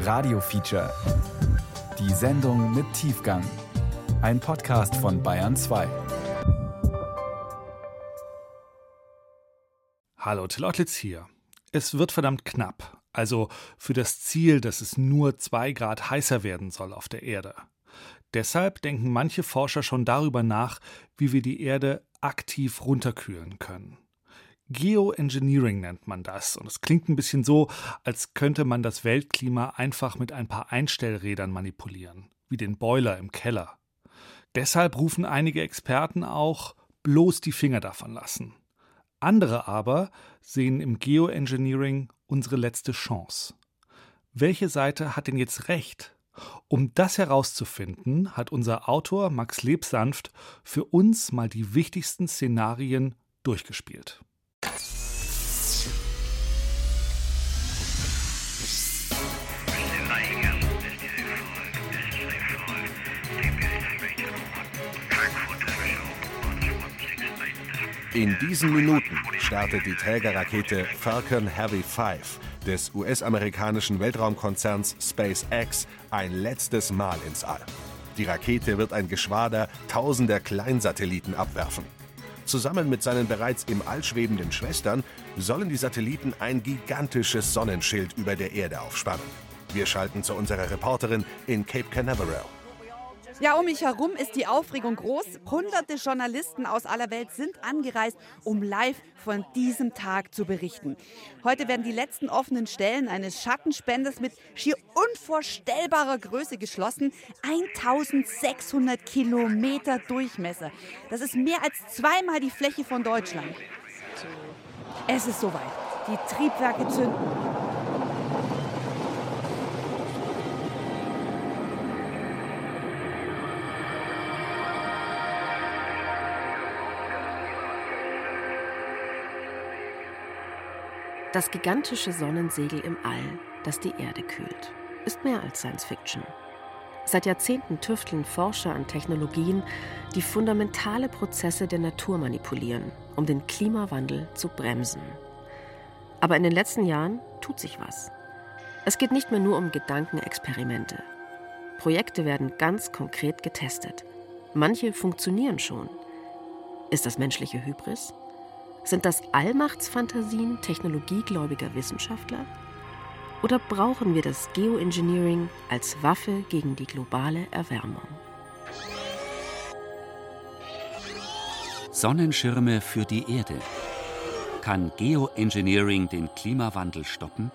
Radio Feature. Die Sendung mit Tiefgang. Ein Podcast von Bayern 2. Hallo, Till hier. Es wird verdammt knapp. Also für das Ziel, dass es nur zwei Grad heißer werden soll auf der Erde. Deshalb denken manche Forscher schon darüber nach, wie wir die Erde aktiv runterkühlen können. Geoengineering nennt man das. Und es klingt ein bisschen so, als könnte man das Weltklima einfach mit ein paar Einstellrädern manipulieren, wie den Boiler im Keller. Deshalb rufen einige Experten auch bloß die Finger davon lassen. Andere aber sehen im Geoengineering unsere letzte Chance. Welche Seite hat denn jetzt recht? Um das herauszufinden, hat unser Autor Max Lebsanft für uns mal die wichtigsten Szenarien durchgespielt. In diesen Minuten startet die Trägerrakete Falcon Heavy 5 des US-amerikanischen Weltraumkonzerns SpaceX ein letztes Mal ins All. Die Rakete wird ein Geschwader tausender Kleinsatelliten abwerfen. Zusammen mit seinen bereits im All schwebenden Schwestern sollen die Satelliten ein gigantisches Sonnenschild über der Erde aufspannen. Wir schalten zu unserer Reporterin in Cape Canaveral. Ja, um mich herum ist die Aufregung groß. Hunderte Journalisten aus aller Welt sind angereist, um live von diesem Tag zu berichten. Heute werden die letzten offenen Stellen eines Schattenspenders mit schier unvorstellbarer Größe geschlossen. 1600 Kilometer Durchmesser. Das ist mehr als zweimal die Fläche von Deutschland. Es ist soweit. Die Triebwerke zünden. Das gigantische Sonnensegel im All, das die Erde kühlt, ist mehr als Science Fiction. Seit Jahrzehnten tüfteln Forscher an Technologien, die fundamentale Prozesse der Natur manipulieren, um den Klimawandel zu bremsen. Aber in den letzten Jahren tut sich was. Es geht nicht mehr nur um Gedankenexperimente. Projekte werden ganz konkret getestet. Manche funktionieren schon. Ist das menschliche Hybris? Sind das Allmachtsfantasien technologiegläubiger Wissenschaftler? Oder brauchen wir das Geoengineering als Waffe gegen die globale Erwärmung? Sonnenschirme für die Erde. Kann Geoengineering den Klimawandel stoppen?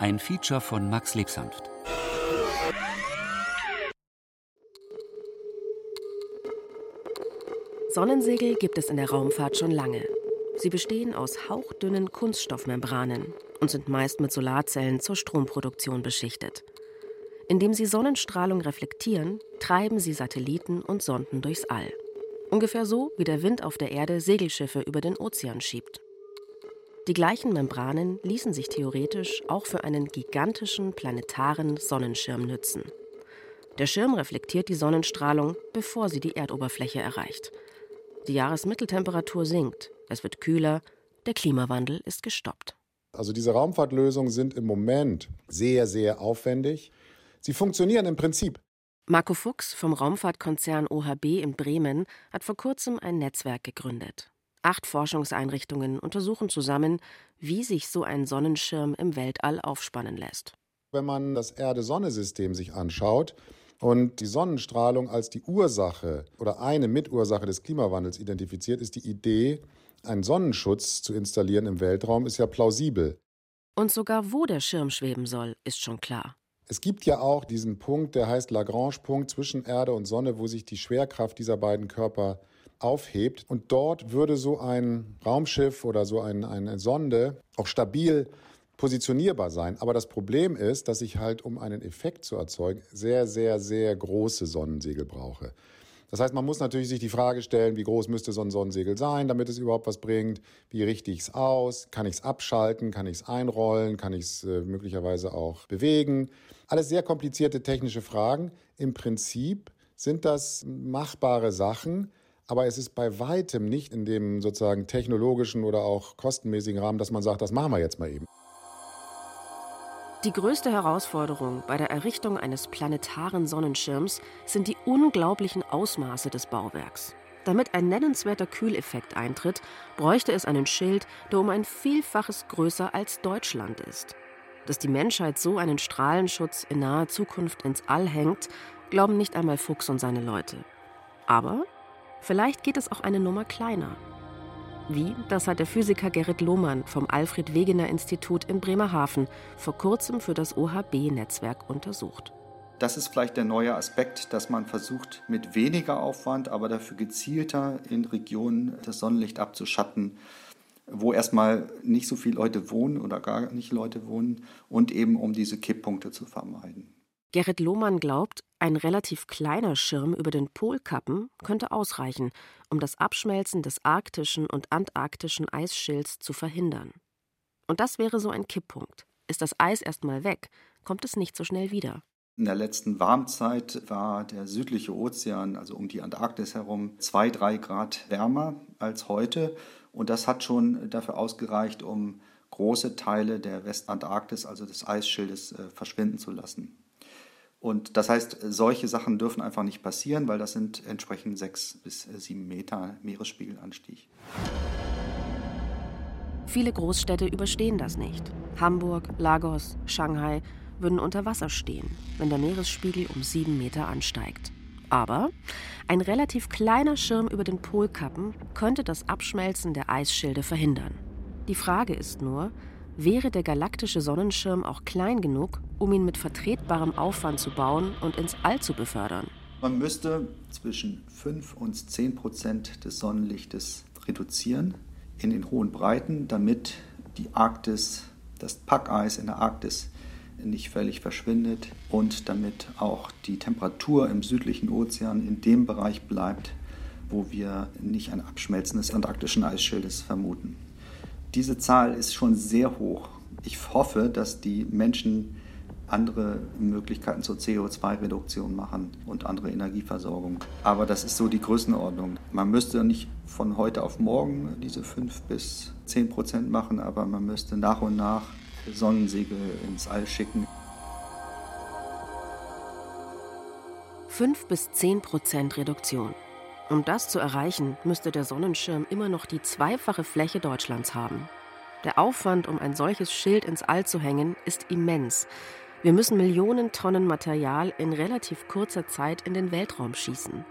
Ein Feature von Max Lebsanft. Sonnensegel gibt es in der Raumfahrt schon lange. Sie bestehen aus hauchdünnen Kunststoffmembranen und sind meist mit Solarzellen zur Stromproduktion beschichtet. Indem sie Sonnenstrahlung reflektieren, treiben sie Satelliten und Sonden durchs All. Ungefähr so, wie der Wind auf der Erde Segelschiffe über den Ozean schiebt. Die gleichen Membranen ließen sich theoretisch auch für einen gigantischen planetaren Sonnenschirm nützen. Der Schirm reflektiert die Sonnenstrahlung, bevor sie die Erdoberfläche erreicht. Die Jahresmitteltemperatur sinkt, es wird kühler, der Klimawandel ist gestoppt. Also diese Raumfahrtlösungen sind im Moment sehr, sehr aufwendig. Sie funktionieren im Prinzip. Marco Fuchs vom Raumfahrtkonzern OHB in Bremen hat vor kurzem ein Netzwerk gegründet. Acht Forschungseinrichtungen untersuchen zusammen, wie sich so ein Sonnenschirm im Weltall aufspannen lässt. Wenn man das Erde-Sonne-System sich anschaut, und die Sonnenstrahlung als die Ursache oder eine Mitursache des Klimawandels identifiziert, ist die Idee, einen Sonnenschutz zu installieren im Weltraum, ist ja plausibel. Und sogar wo der Schirm schweben soll, ist schon klar. Es gibt ja auch diesen Punkt, der heißt Lagrange-Punkt zwischen Erde und Sonne, wo sich die Schwerkraft dieser beiden Körper aufhebt. Und dort würde so ein Raumschiff oder so ein, eine Sonde auch stabil positionierbar sein. Aber das Problem ist, dass ich halt, um einen Effekt zu erzeugen, sehr, sehr, sehr große Sonnensegel brauche. Das heißt, man muss natürlich sich die Frage stellen, wie groß müsste so ein Sonnensegel sein, damit es überhaupt was bringt? Wie richte ich es aus? Kann ich es abschalten? Kann ich es einrollen? Kann ich es äh, möglicherweise auch bewegen? Alles sehr komplizierte technische Fragen. Im Prinzip sind das machbare Sachen, aber es ist bei weitem nicht in dem sozusagen technologischen oder auch kostenmäßigen Rahmen, dass man sagt, das machen wir jetzt mal eben. Die größte Herausforderung bei der Errichtung eines planetaren Sonnenschirms sind die unglaublichen Ausmaße des Bauwerks. Damit ein nennenswerter Kühleffekt eintritt, bräuchte es einen Schild, der um ein Vielfaches größer als Deutschland ist. Dass die Menschheit so einen Strahlenschutz in naher Zukunft ins All hängt, glauben nicht einmal Fuchs und seine Leute. Aber vielleicht geht es auch eine Nummer kleiner. Wie, das hat der Physiker Gerrit Lohmann vom Alfred Wegener Institut in Bremerhaven vor kurzem für das OHB-Netzwerk untersucht. Das ist vielleicht der neue Aspekt, dass man versucht, mit weniger Aufwand, aber dafür gezielter in Regionen das Sonnenlicht abzuschatten, wo erstmal nicht so viele Leute wohnen oder gar nicht Leute wohnen und eben um diese Kipppunkte zu vermeiden. Gerrit Lohmann glaubt, ein relativ kleiner Schirm über den Polkappen könnte ausreichen, um das Abschmelzen des arktischen und antarktischen Eisschilds zu verhindern. Und das wäre so ein Kipppunkt. Ist das Eis erstmal weg, kommt es nicht so schnell wieder. In der letzten Warmzeit war der südliche Ozean, also um die Antarktis herum, zwei, drei Grad wärmer als heute. Und das hat schon dafür ausgereicht, um große Teile der Westantarktis, also des Eisschildes, äh, verschwinden zu lassen. Und das heißt, solche Sachen dürfen einfach nicht passieren, weil das sind entsprechend sechs bis sieben Meter Meeresspiegelanstieg. Viele Großstädte überstehen das nicht. Hamburg, Lagos, Shanghai würden unter Wasser stehen, wenn der Meeresspiegel um sieben Meter ansteigt. Aber ein relativ kleiner Schirm über den Polkappen könnte das Abschmelzen der Eisschilde verhindern. Die Frage ist nur, wäre der galaktische Sonnenschirm auch klein genug, um ihn mit vertretbarem Aufwand zu bauen und ins All zu befördern. Man müsste zwischen 5 und 10 Prozent des Sonnenlichtes reduzieren in den hohen Breiten, damit die Arktis, das Packeis in der Arktis nicht völlig verschwindet und damit auch die Temperatur im südlichen Ozean in dem Bereich bleibt, wo wir nicht ein Abschmelzen des antarktischen Eisschildes vermuten. Diese Zahl ist schon sehr hoch. Ich hoffe, dass die Menschen andere Möglichkeiten zur CO2-Reduktion machen und andere Energieversorgung. Aber das ist so die Größenordnung. Man müsste nicht von heute auf morgen diese 5 bis 10 Prozent machen, aber man müsste nach und nach Sonnensegel ins All schicken. 5 bis 10 Prozent Reduktion. Um das zu erreichen, müsste der Sonnenschirm immer noch die zweifache Fläche Deutschlands haben. Der Aufwand, um ein solches Schild ins All zu hängen, ist immens. Wir müssen Millionen Tonnen Material in relativ kurzer Zeit in den Weltraum schießen.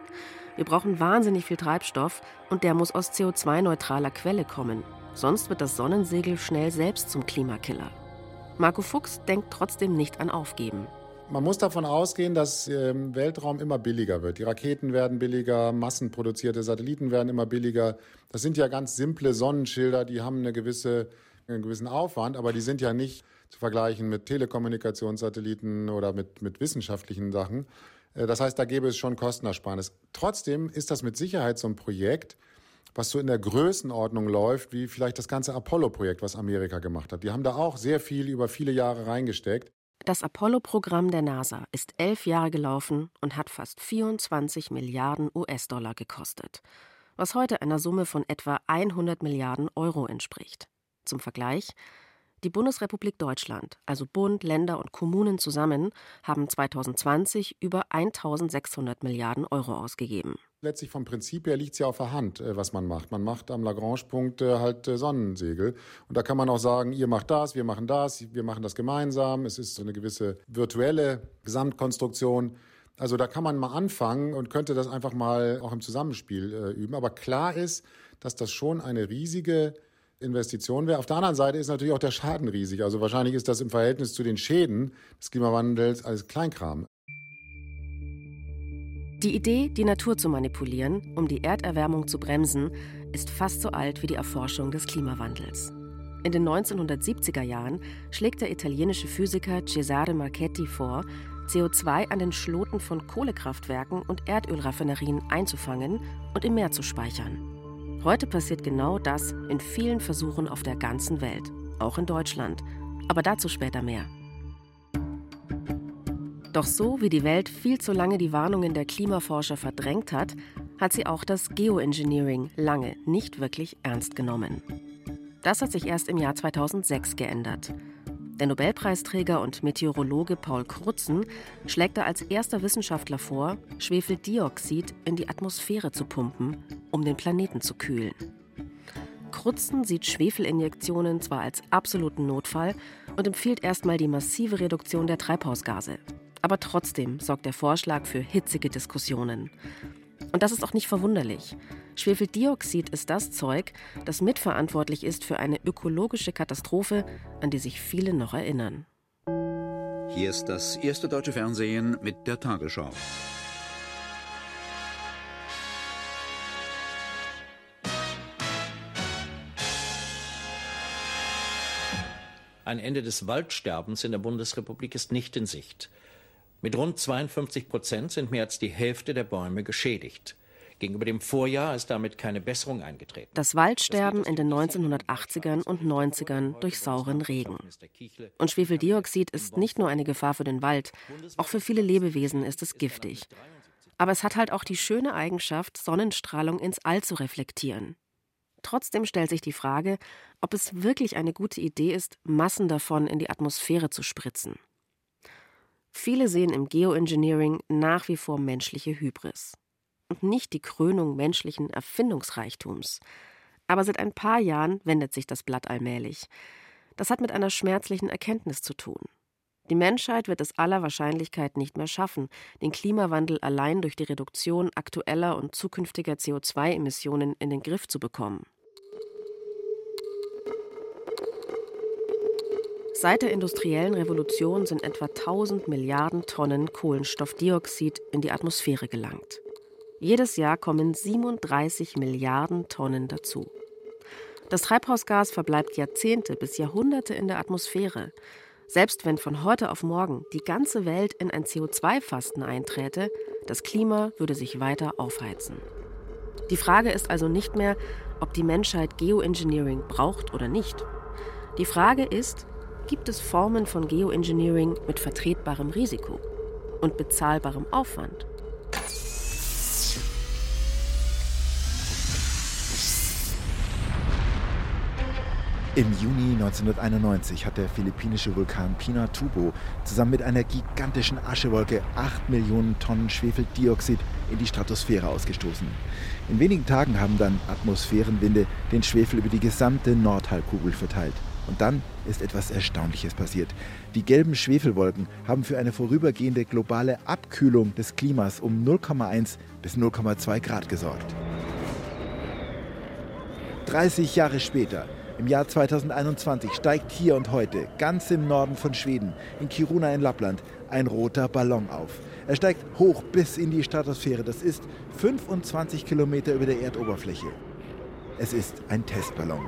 Wir brauchen wahnsinnig viel Treibstoff und der muss aus CO2-neutraler Quelle kommen. Sonst wird das Sonnensegel schnell selbst zum Klimakiller. Marco Fuchs denkt trotzdem nicht an Aufgeben. Man muss davon ausgehen, dass im Weltraum immer billiger wird. Die Raketen werden billiger, massenproduzierte Satelliten werden immer billiger. Das sind ja ganz simple Sonnenschilder, die haben eine gewisse, einen gewissen Aufwand, aber die sind ja nicht zu vergleichen mit Telekommunikationssatelliten oder mit, mit wissenschaftlichen Sachen. Äh, das heißt, da gäbe es schon Kostenersparnis. Trotzdem ist das mit Sicherheit so ein Projekt, was so in der Größenordnung läuft, wie vielleicht das ganze Apollo-Projekt, was Amerika gemacht hat. Die haben da auch sehr viel über viele Jahre reingesteckt. Das Apollo-Programm der NASA ist elf Jahre gelaufen und hat fast 24 Milliarden US-Dollar gekostet, was heute einer Summe von etwa 100 Milliarden Euro entspricht. Zum Vergleich, die Bundesrepublik Deutschland, also Bund, Länder und Kommunen zusammen, haben 2020 über 1600 Milliarden Euro ausgegeben. Letztlich vom Prinzip her liegt es ja auf der Hand, äh, was man macht. Man macht am Lagrange-Punkt äh, halt äh, Sonnensegel. Und da kann man auch sagen, ihr macht das, wir machen das, wir machen das gemeinsam. Es ist so eine gewisse virtuelle Gesamtkonstruktion. Also da kann man mal anfangen und könnte das einfach mal auch im Zusammenspiel üben. Aber klar ist, dass das schon eine riesige Investition wäre. Auf der anderen Seite ist natürlich auch der Schaden riesig. Also wahrscheinlich ist das im Verhältnis zu den Schäden des Klimawandels alles Kleinkram. Die Idee, die Natur zu manipulieren, um die Erderwärmung zu bremsen, ist fast so alt wie die Erforschung des Klimawandels. In den 1970er Jahren schlägt der italienische Physiker Cesare Marchetti vor, CO2 an den Schloten von Kohlekraftwerken und Erdölraffinerien einzufangen und im Meer zu speichern. Heute passiert genau das in vielen Versuchen auf der ganzen Welt, auch in Deutschland. Aber dazu später mehr. Doch so wie die Welt viel zu lange die Warnungen der Klimaforscher verdrängt hat, hat sie auch das Geoengineering lange nicht wirklich ernst genommen. Das hat sich erst im Jahr 2006 geändert. Der Nobelpreisträger und Meteorologe Paul Krutzen schlägt da als erster Wissenschaftler vor, Schwefeldioxid in die Atmosphäre zu pumpen, um den Planeten zu kühlen. Krutzen sieht Schwefelinjektionen zwar als absoluten Notfall und empfiehlt erstmal die massive Reduktion der Treibhausgase. Aber trotzdem sorgt der Vorschlag für hitzige Diskussionen. Und das ist auch nicht verwunderlich. Schwefeldioxid ist das Zeug, das mitverantwortlich ist für eine ökologische Katastrophe, an die sich viele noch erinnern. Hier ist das erste deutsche Fernsehen mit der Tagesschau. Ein Ende des Waldsterbens in der Bundesrepublik ist nicht in Sicht. Mit rund 52 Prozent sind mehr als die Hälfte der Bäume geschädigt. Gegenüber dem Vorjahr ist damit keine Besserung eingetreten. Das Waldsterben in den 1980ern und 90ern durch sauren Regen. Und Schwefeldioxid ist nicht nur eine Gefahr für den Wald, auch für viele Lebewesen ist es giftig. Aber es hat halt auch die schöne Eigenschaft, Sonnenstrahlung ins All zu reflektieren. Trotzdem stellt sich die Frage, ob es wirklich eine gute Idee ist, Massen davon in die Atmosphäre zu spritzen. Viele sehen im Geoengineering nach wie vor menschliche Hybris und nicht die Krönung menschlichen Erfindungsreichtums. Aber seit ein paar Jahren wendet sich das Blatt allmählich. Das hat mit einer schmerzlichen Erkenntnis zu tun. Die Menschheit wird es aller Wahrscheinlichkeit nicht mehr schaffen, den Klimawandel allein durch die Reduktion aktueller und zukünftiger CO2-Emissionen in den Griff zu bekommen. Seit der industriellen Revolution sind etwa 1000 Milliarden Tonnen Kohlenstoffdioxid in die Atmosphäre gelangt. Jedes Jahr kommen 37 Milliarden Tonnen dazu. Das Treibhausgas verbleibt Jahrzehnte bis Jahrhunderte in der Atmosphäre. Selbst wenn von heute auf morgen die ganze Welt in ein CO2-Fasten einträte, das Klima würde sich weiter aufheizen. Die Frage ist also nicht mehr, ob die Menschheit Geoengineering braucht oder nicht. Die Frage ist, gibt es Formen von Geoengineering mit vertretbarem Risiko und bezahlbarem Aufwand? Im Juni 1991 hat der philippinische Vulkan Pinatubo zusammen mit einer gigantischen Aschewolke 8 Millionen Tonnen Schwefeldioxid in die Stratosphäre ausgestoßen. In wenigen Tagen haben dann Atmosphärenwinde den Schwefel über die gesamte Nordhalbkugel verteilt. Und dann ist etwas Erstaunliches passiert. Die gelben Schwefelwolken haben für eine vorübergehende globale Abkühlung des Klimas um 0,1 bis 0,2 Grad gesorgt. 30 Jahre später im Jahr 2021 steigt hier und heute, ganz im Norden von Schweden, in Kiruna in Lappland, ein roter Ballon auf. Er steigt hoch bis in die Stratosphäre. Das ist 25 Kilometer über der Erdoberfläche. Es ist ein Testballon.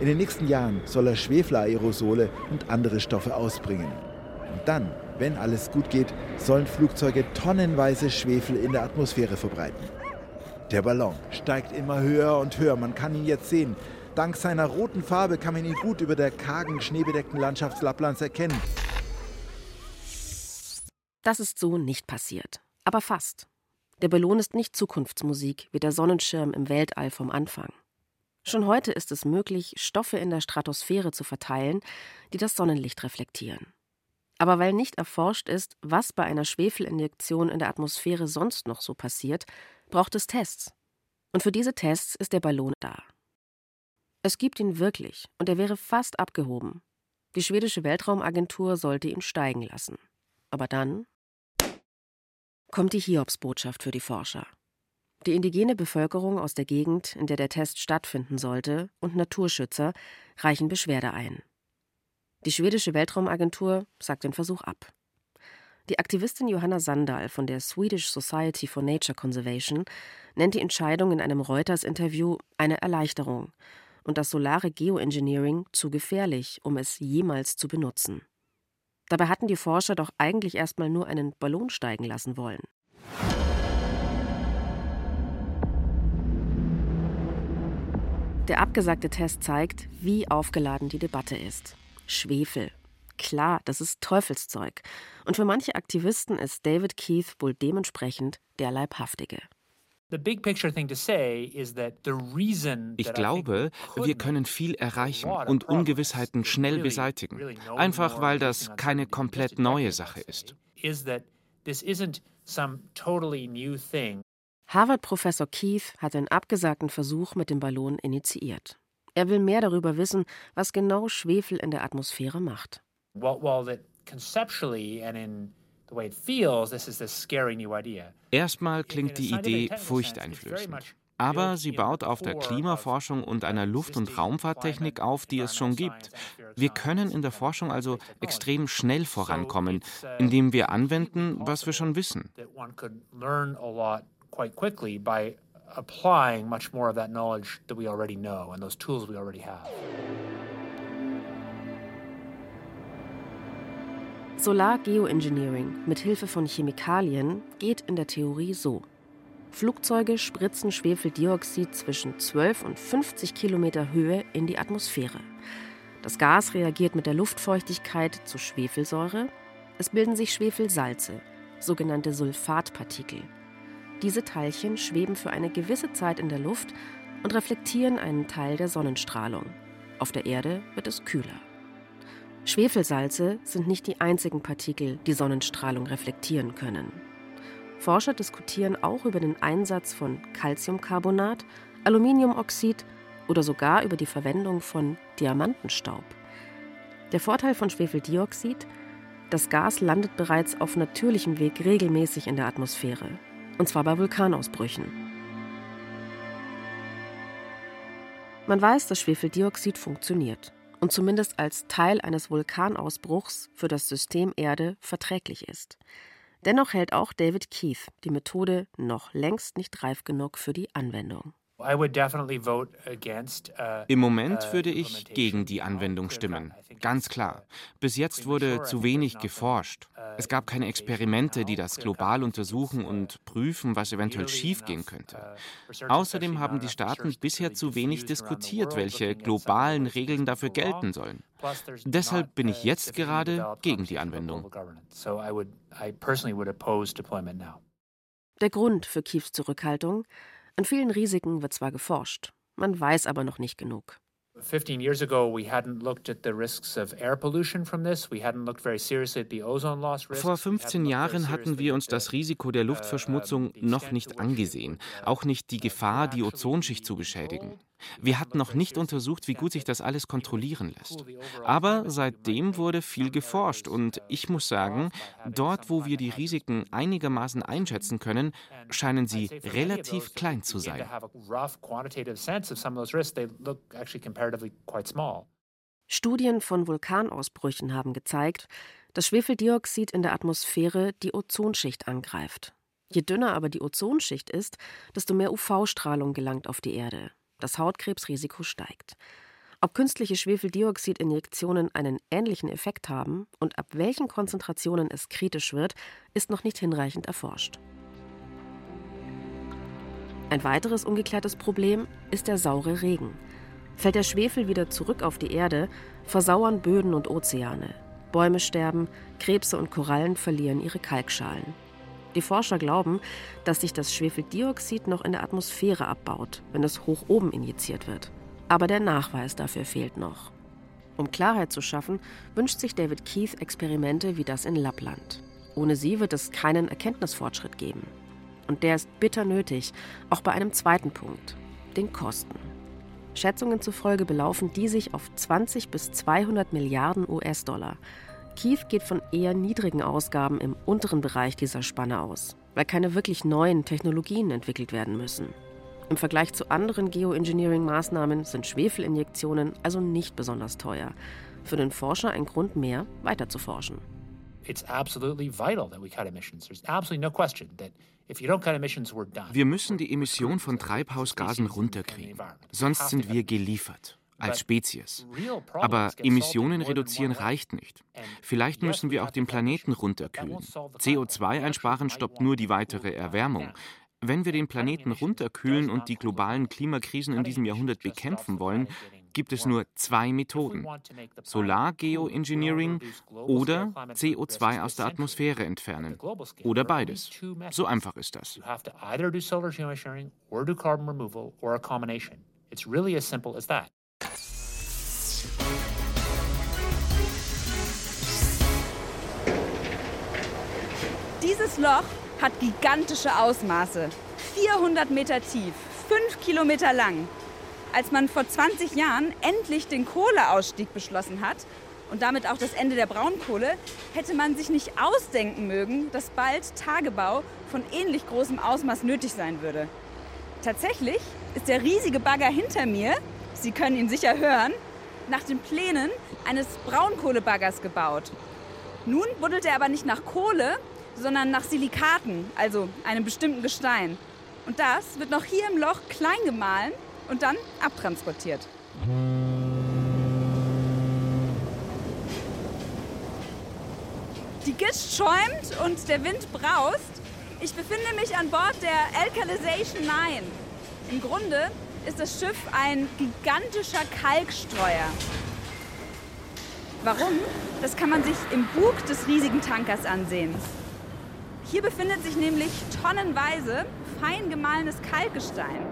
In den nächsten Jahren soll er Schwefelaerosole und andere Stoffe ausbringen. Und dann, wenn alles gut geht, sollen Flugzeuge tonnenweise Schwefel in der Atmosphäre verbreiten. Der Ballon steigt immer höher und höher. Man kann ihn jetzt sehen. Dank seiner roten Farbe kann man ihn gut über der kargen, schneebedeckten Landschaft Lapplands erkennen. Das ist so nicht passiert. Aber fast. Der Ballon ist nicht Zukunftsmusik wie der Sonnenschirm im Weltall vom Anfang. Schon heute ist es möglich, Stoffe in der Stratosphäre zu verteilen, die das Sonnenlicht reflektieren. Aber weil nicht erforscht ist, was bei einer Schwefelinjektion in der Atmosphäre sonst noch so passiert, braucht es Tests. Und für diese Tests ist der Ballon da. Es gibt ihn wirklich, und er wäre fast abgehoben. Die schwedische Weltraumagentur sollte ihn steigen lassen. Aber dann kommt die Hiobsbotschaft für die Forscher. Die indigene Bevölkerung aus der Gegend, in der der Test stattfinden sollte, und Naturschützer reichen Beschwerde ein. Die schwedische Weltraumagentur sagt den Versuch ab. Die Aktivistin Johanna Sandal von der Swedish Society for Nature Conservation nennt die Entscheidung in einem Reuters-Interview eine Erleichterung und das solare Geoengineering zu gefährlich, um es jemals zu benutzen. Dabei hatten die Forscher doch eigentlich erstmal nur einen Ballon steigen lassen wollen. Der abgesagte Test zeigt, wie aufgeladen die Debatte ist. Schwefel. Klar, das ist Teufelszeug. Und für manche Aktivisten ist David Keith wohl dementsprechend der Leibhaftige. Ich glaube, wir können viel erreichen und Ungewissheiten schnell beseitigen, einfach weil das keine komplett neue Sache ist. Harvard-Professor Keith hat den abgesagten Versuch mit dem Ballon initiiert. Er will mehr darüber wissen, was genau Schwefel in der Atmosphäre macht. Erstmal klingt die Idee furchteinflößend. Aber sie baut auf der Klimaforschung und einer Luft- und Raumfahrttechnik auf, die es schon gibt. Wir können in der Forschung also extrem schnell vorankommen, indem wir anwenden, was wir schon wissen quite quickly by applying much more of that knowledge that we already know and those tools we already have. Solar-Geoengineering mit Hilfe von Chemikalien geht in der Theorie so. Flugzeuge spritzen Schwefeldioxid zwischen 12 und 50 Kilometer Höhe in die Atmosphäre. Das Gas reagiert mit der Luftfeuchtigkeit zu Schwefelsäure. Es bilden sich Schwefelsalze, sogenannte Sulfatpartikel. Diese Teilchen schweben für eine gewisse Zeit in der Luft und reflektieren einen Teil der Sonnenstrahlung. Auf der Erde wird es kühler. Schwefelsalze sind nicht die einzigen Partikel, die Sonnenstrahlung reflektieren können. Forscher diskutieren auch über den Einsatz von Calciumcarbonat, Aluminiumoxid oder sogar über die Verwendung von Diamantenstaub. Der Vorteil von Schwefeldioxid, das Gas landet bereits auf natürlichem Weg regelmäßig in der Atmosphäre und zwar bei Vulkanausbrüchen. Man weiß, dass Schwefeldioxid funktioniert und zumindest als Teil eines Vulkanausbruchs für das System Erde verträglich ist. Dennoch hält auch David Keith die Methode noch längst nicht reif genug für die Anwendung. Uh, Im Moment uh, würde ich gegen die Anwendung stimmen. Ganz klar. Bis jetzt wurde zu wenig geforscht. Uh, es gab keine Experimente, die das global untersuchen und prüfen, was eventuell schiefgehen könnte. Außerdem haben die Staaten bisher zu wenig diskutiert, welche globalen Regeln dafür gelten sollen. Deshalb bin ich jetzt gerade gegen die Anwendung. Der Grund für Kiefs Zurückhaltung an vielen Risiken wird zwar geforscht, man weiß aber noch nicht genug. Vor 15 Jahren hatten wir uns das Risiko der Luftverschmutzung noch nicht angesehen, auch nicht die Gefahr, die Ozonschicht zu beschädigen. Wir hatten noch nicht untersucht, wie gut sich das alles kontrollieren lässt. Aber seitdem wurde viel geforscht und ich muss sagen, dort, wo wir die Risiken einigermaßen einschätzen können, scheinen sie relativ klein zu sein. Studien von Vulkanausbrüchen haben gezeigt, dass Schwefeldioxid in der Atmosphäre die Ozonschicht angreift. Je dünner aber die Ozonschicht ist, desto mehr UV-Strahlung gelangt auf die Erde. Das Hautkrebsrisiko steigt. Ob künstliche Schwefeldioxidinjektionen einen ähnlichen Effekt haben und ab welchen Konzentrationen es kritisch wird, ist noch nicht hinreichend erforscht. Ein weiteres ungeklärtes Problem ist der saure Regen. Fällt der Schwefel wieder zurück auf die Erde, versauern Böden und Ozeane. Bäume sterben, Krebse und Korallen verlieren ihre Kalkschalen. Die Forscher glauben, dass sich das Schwefeldioxid noch in der Atmosphäre abbaut, wenn es hoch oben injiziert wird. Aber der Nachweis dafür fehlt noch. Um Klarheit zu schaffen, wünscht sich David Keith Experimente wie das in Lappland. Ohne sie wird es keinen Erkenntnisfortschritt geben. Und der ist bitter nötig, auch bei einem zweiten Punkt, den Kosten. Schätzungen zufolge belaufen die sich auf 20 bis 200 Milliarden US-Dollar. Keith geht von eher niedrigen Ausgaben im unteren Bereich dieser Spanne aus, weil keine wirklich neuen Technologien entwickelt werden müssen. Im Vergleich zu anderen Geoengineering-Maßnahmen sind Schwefelinjektionen also nicht besonders teuer. Für den Forscher ein Grund mehr, weiter zu forschen. Wir müssen die Emission von Treibhausgasen runterkriegen, sonst sind wir geliefert als Spezies. Aber Emissionen reduzieren reicht nicht. Vielleicht müssen wir auch den Planeten runterkühlen. CO2 einsparen stoppt nur die weitere Erwärmung. Wenn wir den Planeten runterkühlen und die globalen Klimakrisen in diesem Jahrhundert bekämpfen wollen, gibt es nur zwei Methoden: Solar-Geoengineering oder CO2 aus der Atmosphäre entfernen. Oder beides. So einfach ist das. It's really as simple as that. Dieses Loch hat gigantische Ausmaße. 400 Meter tief, 5 Kilometer lang. Als man vor 20 Jahren endlich den Kohleausstieg beschlossen hat und damit auch das Ende der Braunkohle, hätte man sich nicht ausdenken mögen, dass bald Tagebau von ähnlich großem Ausmaß nötig sein würde. Tatsächlich ist der riesige Bagger hinter mir, Sie können ihn sicher hören, nach den Plänen eines Braunkohlebaggers gebaut. Nun buddelt er aber nicht nach Kohle, sondern nach Silikaten, also einem bestimmten Gestein. Und das wird noch hier im Loch klein gemahlen und dann abtransportiert. Die Gischt schäumt und der Wind braust. Ich befinde mich an Bord der Alkalization 9. Im Grunde ist das Schiff ein gigantischer Kalkstreuer. Warum? Das kann man sich im Bug des riesigen Tankers ansehen. Hier befindet sich nämlich tonnenweise fein gemahlenes Kalkgestein.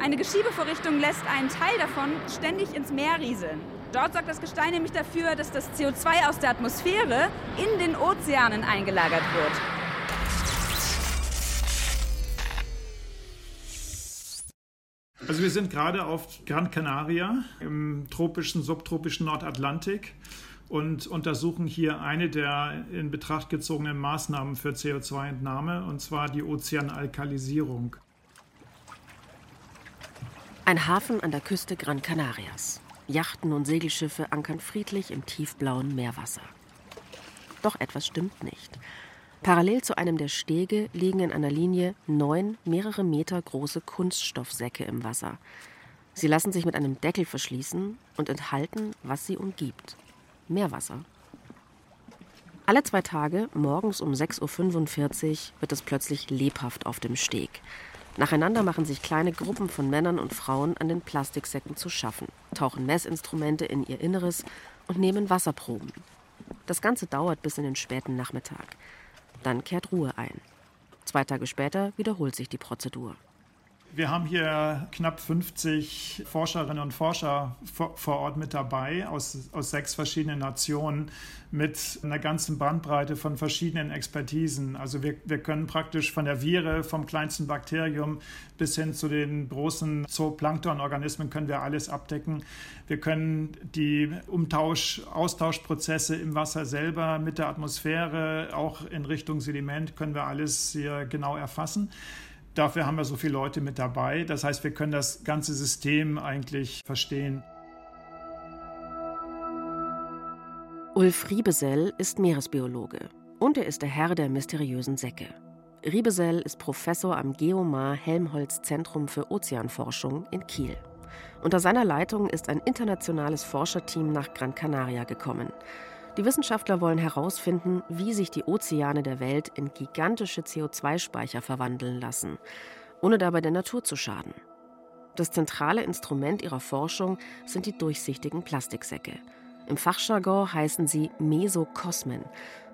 Eine Geschiebevorrichtung lässt einen Teil davon ständig ins Meer rieseln. Dort sorgt das Gestein nämlich dafür, dass das CO2 aus der Atmosphäre in den Ozeanen eingelagert wird. Also wir sind gerade auf Gran Canaria im tropischen, subtropischen Nordatlantik und untersuchen hier eine der in Betracht gezogenen Maßnahmen für CO2-Entnahme, und zwar die Ozeanalkalisierung. Ein Hafen an der Küste Gran Canarias. Yachten und Segelschiffe ankern friedlich im tiefblauen Meerwasser. Doch etwas stimmt nicht. Parallel zu einem der Stege liegen in einer Linie neun mehrere Meter große Kunststoffsäcke im Wasser. Sie lassen sich mit einem Deckel verschließen und enthalten, was sie umgibt. Meerwasser. Alle zwei Tage, morgens um 6.45 Uhr, wird es plötzlich lebhaft auf dem Steg. Nacheinander machen sich kleine Gruppen von Männern und Frauen an den Plastiksäcken zu schaffen, tauchen Messinstrumente in ihr Inneres und nehmen Wasserproben. Das Ganze dauert bis in den späten Nachmittag. Dann kehrt Ruhe ein. Zwei Tage später wiederholt sich die Prozedur. Wir haben hier knapp 50 Forscherinnen und Forscher vor Ort mit dabei aus, aus sechs verschiedenen Nationen mit einer ganzen Bandbreite von verschiedenen Expertisen. Also wir, wir können praktisch von der Viere, vom kleinsten Bakterium bis hin zu den großen Zooplanktonorganismen können wir alles abdecken. Wir können die Umtausch, Austauschprozesse im Wasser selber mit der Atmosphäre, auch in Richtung Sediment, können wir alles hier genau erfassen. Dafür haben wir so viele Leute mit dabei. Das heißt, wir können das ganze System eigentlich verstehen. Ulf Riebesell ist Meeresbiologe und er ist der Herr der mysteriösen Säcke. Riebesell ist Professor am Geomar Helmholtz Zentrum für Ozeanforschung in Kiel. Unter seiner Leitung ist ein internationales Forscherteam nach Gran Canaria gekommen. Die Wissenschaftler wollen herausfinden, wie sich die Ozeane der Welt in gigantische CO2-Speicher verwandeln lassen, ohne dabei der Natur zu schaden. Das zentrale Instrument ihrer Forschung sind die durchsichtigen Plastiksäcke. Im Fachjargon heißen sie Mesokosmen,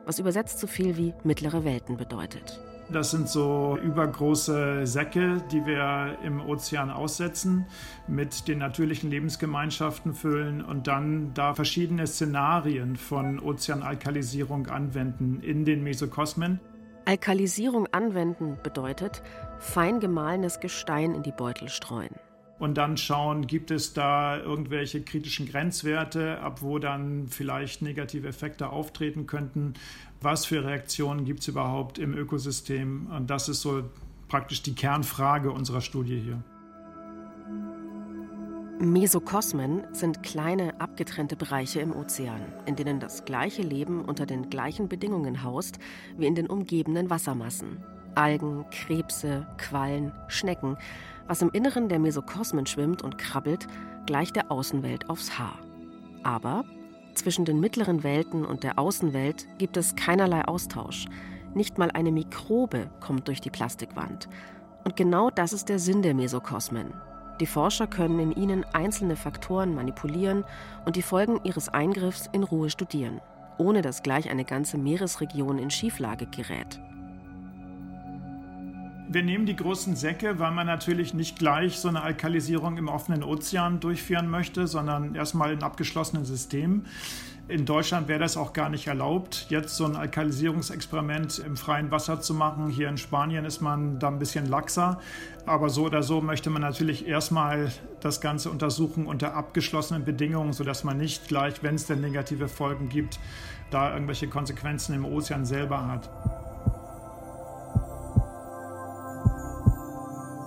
was übersetzt so viel wie mittlere Welten bedeutet. Das sind so übergroße Säcke, die wir im Ozean aussetzen, mit den natürlichen Lebensgemeinschaften füllen und dann da verschiedene Szenarien von Ozeanalkalisierung anwenden in den Mesokosmen. Alkalisierung anwenden bedeutet fein gemahlenes Gestein in die Beutel streuen und dann schauen, gibt es da irgendwelche kritischen Grenzwerte, ab wo dann vielleicht negative Effekte auftreten könnten. Was für Reaktionen gibt es überhaupt im Ökosystem? Und das ist so praktisch die Kernfrage unserer Studie hier. Mesokosmen sind kleine abgetrennte Bereiche im Ozean, in denen das gleiche Leben unter den gleichen Bedingungen haust wie in den umgebenden Wassermassen. Algen, Krebse, Quallen, Schnecken was im Inneren der Mesokosmen schwimmt und krabbelt, gleicht der Außenwelt aufs Haar. Aber zwischen den mittleren Welten und der Außenwelt gibt es keinerlei Austausch. Nicht mal eine Mikrobe kommt durch die Plastikwand. Und genau das ist der Sinn der Mesokosmen. Die Forscher können in ihnen einzelne Faktoren manipulieren und die Folgen ihres Eingriffs in Ruhe studieren, ohne dass gleich eine ganze Meeresregion in Schieflage gerät. Wir nehmen die großen Säcke, weil man natürlich nicht gleich so eine Alkalisierung im offenen Ozean durchführen möchte, sondern erstmal in abgeschlossenen Systemen. In Deutschland wäre das auch gar nicht erlaubt, jetzt so ein Alkalisierungsexperiment im freien Wasser zu machen. Hier in Spanien ist man da ein bisschen laxer. Aber so oder so möchte man natürlich erstmal das Ganze untersuchen unter abgeschlossenen Bedingungen, sodass man nicht gleich, wenn es denn negative Folgen gibt, da irgendwelche Konsequenzen im Ozean selber hat.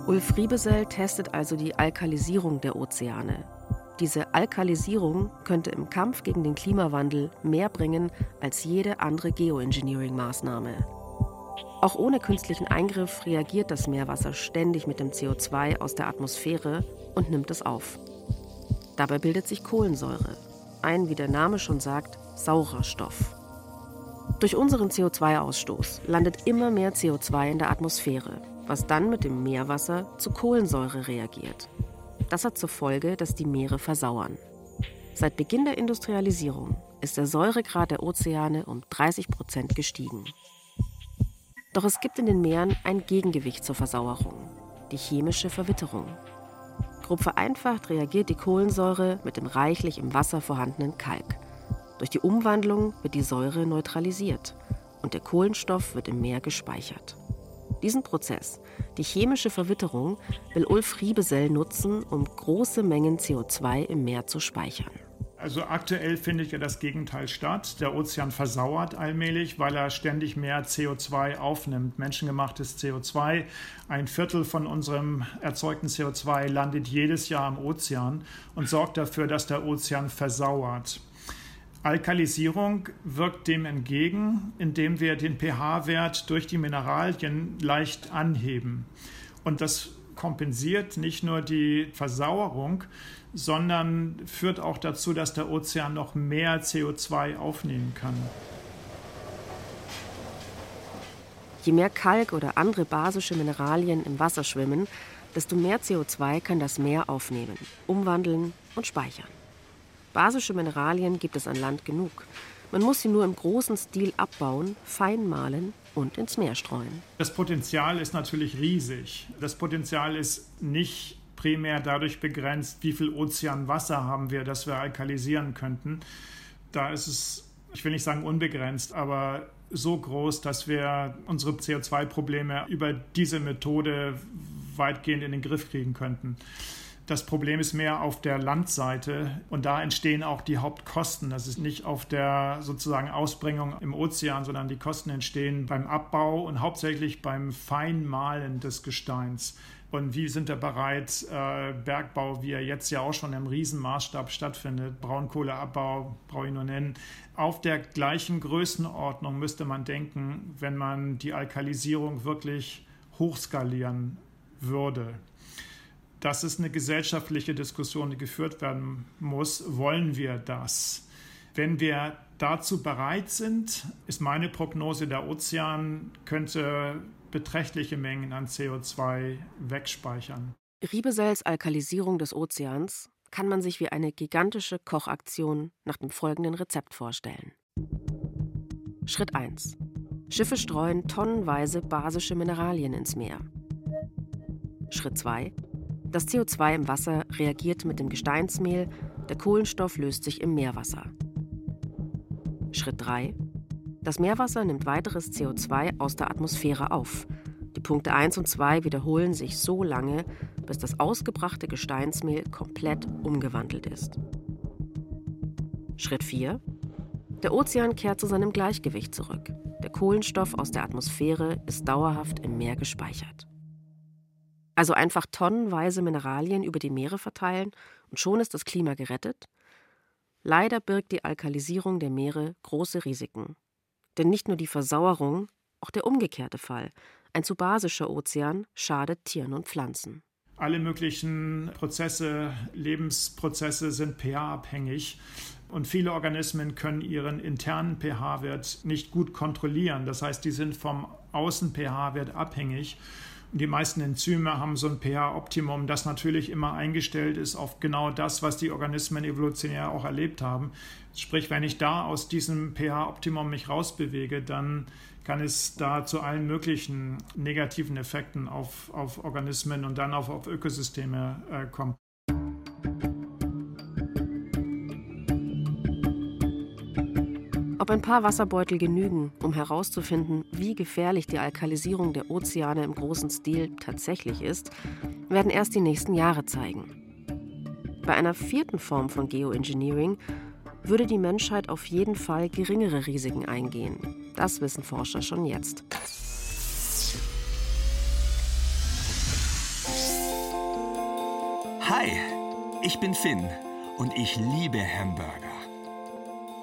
Ulf Riebesell testet also die Alkalisierung der Ozeane. Diese Alkalisierung könnte im Kampf gegen den Klimawandel mehr bringen als jede andere Geoengineering-Maßnahme. Auch ohne künstlichen Eingriff reagiert das Meerwasser ständig mit dem CO2 aus der Atmosphäre und nimmt es auf. Dabei bildet sich Kohlensäure, ein, wie der Name schon sagt, saurer Stoff. Durch unseren CO2-Ausstoß landet immer mehr CO2 in der Atmosphäre, was dann mit dem Meerwasser zu Kohlensäure reagiert. Das hat zur Folge, dass die Meere versauern. Seit Beginn der Industrialisierung ist der Säuregrad der Ozeane um 30 Prozent gestiegen. Doch es gibt in den Meeren ein Gegengewicht zur Versauerung, die chemische Verwitterung. Grob vereinfacht reagiert die Kohlensäure mit dem reichlich im Wasser vorhandenen Kalk. Durch die Umwandlung wird die Säure neutralisiert und der Kohlenstoff wird im Meer gespeichert. Diesen Prozess, die chemische Verwitterung, will Ulf Riebesell nutzen, um große Mengen CO2 im Meer zu speichern. Also aktuell findet ja das Gegenteil statt. Der Ozean versauert allmählich, weil er ständig mehr CO2 aufnimmt. Menschengemachtes CO2. Ein Viertel von unserem erzeugten CO2 landet jedes Jahr im Ozean und sorgt dafür, dass der Ozean versauert. Alkalisierung wirkt dem entgegen, indem wir den pH-Wert durch die Mineralien leicht anheben. Und das kompensiert nicht nur die Versauerung, sondern führt auch dazu, dass der Ozean noch mehr CO2 aufnehmen kann. Je mehr Kalk oder andere basische Mineralien im Wasser schwimmen, desto mehr CO2 kann das Meer aufnehmen, umwandeln und speichern. Basische Mineralien gibt es an Land genug. Man muss sie nur im großen Stil abbauen, fein mahlen und ins Meer streuen. Das Potenzial ist natürlich riesig. Das Potenzial ist nicht primär dadurch begrenzt, wie viel Ozeanwasser haben wir, das wir alkalisieren könnten. Da ist es, ich will nicht sagen unbegrenzt, aber so groß, dass wir unsere CO2-Probleme über diese Methode weitgehend in den Griff kriegen könnten. Das Problem ist mehr auf der Landseite und da entstehen auch die Hauptkosten. Das ist nicht auf der sozusagen Ausbringung im Ozean, sondern die Kosten entstehen beim Abbau und hauptsächlich beim Feinmalen des Gesteins. Und wie sind wir bereit, äh, Bergbau, wie er jetzt ja auch schon im Riesenmaßstab stattfindet, Braunkohleabbau, brauche ich nur nennen, auf der gleichen Größenordnung müsste man denken, wenn man die Alkalisierung wirklich hochskalieren würde. Das ist eine gesellschaftliche Diskussion, die geführt werden muss. Wollen wir das? Wenn wir dazu bereit sind, ist meine Prognose, der Ozean könnte beträchtliche Mengen an CO2 wegspeichern. Riebesells Alkalisierung des Ozeans kann man sich wie eine gigantische Kochaktion nach dem folgenden Rezept vorstellen. Schritt 1. Schiffe streuen tonnenweise basische Mineralien ins Meer. Schritt 2. Das CO2 im Wasser reagiert mit dem Gesteinsmehl, der Kohlenstoff löst sich im Meerwasser. Schritt 3. Das Meerwasser nimmt weiteres CO2 aus der Atmosphäre auf. Die Punkte 1 und 2 wiederholen sich so lange, bis das ausgebrachte Gesteinsmehl komplett umgewandelt ist. Schritt 4. Der Ozean kehrt zu seinem Gleichgewicht zurück. Der Kohlenstoff aus der Atmosphäre ist dauerhaft im Meer gespeichert. Also einfach tonnenweise Mineralien über die Meere verteilen und schon ist das Klima gerettet? Leider birgt die Alkalisierung der Meere große Risiken. Denn nicht nur die Versauerung, auch der umgekehrte Fall. Ein zu basischer Ozean schadet Tieren und Pflanzen. Alle möglichen Prozesse, Lebensprozesse sind pH-abhängig und viele Organismen können ihren internen pH-Wert nicht gut kontrollieren. Das heißt, die sind vom Außen-pH-Wert abhängig Die meisten Enzyme haben so ein pH-Optimum, das natürlich immer eingestellt ist auf genau das, was die Organismen evolutionär auch erlebt haben. Sprich, wenn ich da aus diesem pH-Optimum mich rausbewege, dann kann es da zu allen möglichen negativen Effekten auf, auf Organismen und dann auch auf Ökosysteme äh, kommen. Ob ein paar Wasserbeutel genügen, um herauszufinden, wie gefährlich die Alkalisierung der Ozeane im großen Stil tatsächlich ist, werden erst die nächsten Jahre zeigen. Bei einer vierten Form von Geoengineering würde die Menschheit auf jeden Fall geringere Risiken eingehen. Das wissen Forscher schon jetzt. Hi, ich bin Finn und ich liebe Hamburger.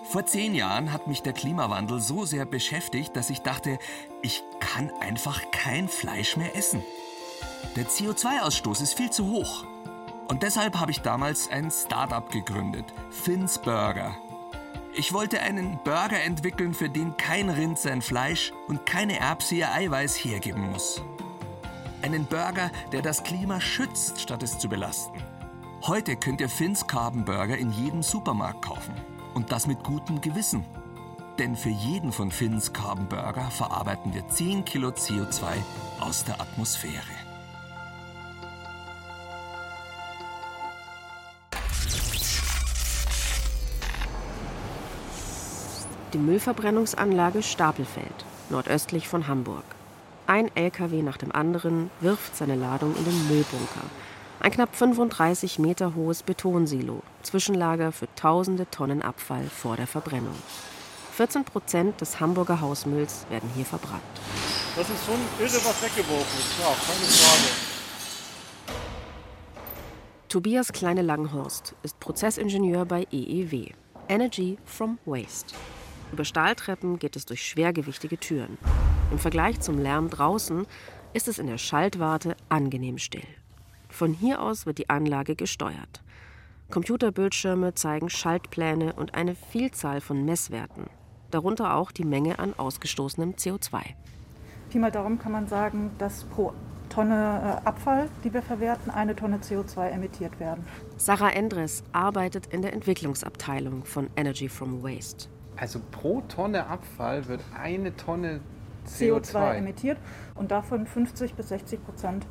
Vor zehn Jahren hat mich der Klimawandel so sehr beschäftigt, dass ich dachte, ich kann einfach kein Fleisch mehr essen. Der CO2-Ausstoß ist viel zu hoch. Und deshalb habe ich damals ein Startup gegründet, Finn's Burger. Ich wollte einen Burger entwickeln, für den kein Rind sein Fleisch und keine Erbse ihr Eiweiß hergeben muss. Einen Burger, der das Klima schützt, statt es zu belasten. Heute könnt ihr Finn's Carbon Burger in jedem Supermarkt kaufen. Und das mit gutem Gewissen. Denn für jeden von Finns Carbon Burger verarbeiten wir 10 Kilo CO2 aus der Atmosphäre. Die Müllverbrennungsanlage Stapelfeld, nordöstlich von Hamburg. Ein LKW nach dem anderen wirft seine Ladung in den Müllbunker, ein knapp 35 Meter hohes Betonsilo, Zwischenlager für tausende Tonnen Abfall vor der Verbrennung. 14 Prozent des Hamburger Hausmülls werden hier verbrannt. Das ist schon irre, was weggeworfen ist, ja, keine Frage. Tobias Kleine-Langhorst ist Prozessingenieur bei EEW, Energy from Waste. Über Stahltreppen geht es durch schwergewichtige Türen. Im Vergleich zum Lärm draußen ist es in der Schaltwarte angenehm still. Von hier aus wird die Anlage gesteuert. Computerbildschirme zeigen Schaltpläne und eine Vielzahl von Messwerten, darunter auch die Menge an ausgestoßenem CO2. Pi mal darum kann man sagen, dass pro Tonne äh, Abfall, die wir verwerten, eine Tonne CO2 emittiert werden. Sarah Endres arbeitet in der Entwicklungsabteilung von Energy from Waste. Also pro Tonne Abfall wird eine Tonne CO2, CO2 emittiert und davon 50 bis 60 Prozent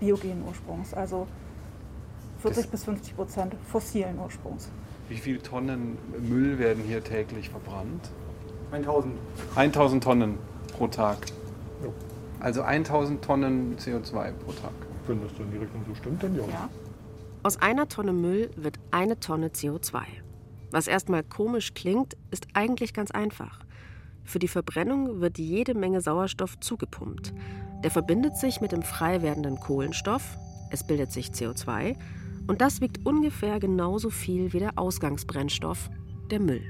biogenen Ursprungs, also 40 das bis 50 Prozent fossilen Ursprungs. Wie viele Tonnen Müll werden hier täglich verbrannt? 1000. 1000 Tonnen pro Tag. Ja. Also 1000 Tonnen CO2 pro Tag. Wenn das dann in die Richtung so stimmt, dann ja. ja. Aus einer Tonne Müll wird eine Tonne CO2. Was erstmal komisch klingt, ist eigentlich ganz einfach. Für die Verbrennung wird jede Menge Sauerstoff zugepumpt. Der verbindet sich mit dem frei werdenden Kohlenstoff, es bildet sich CO2 und das wiegt ungefähr genauso viel wie der Ausgangsbrennstoff, der Müll.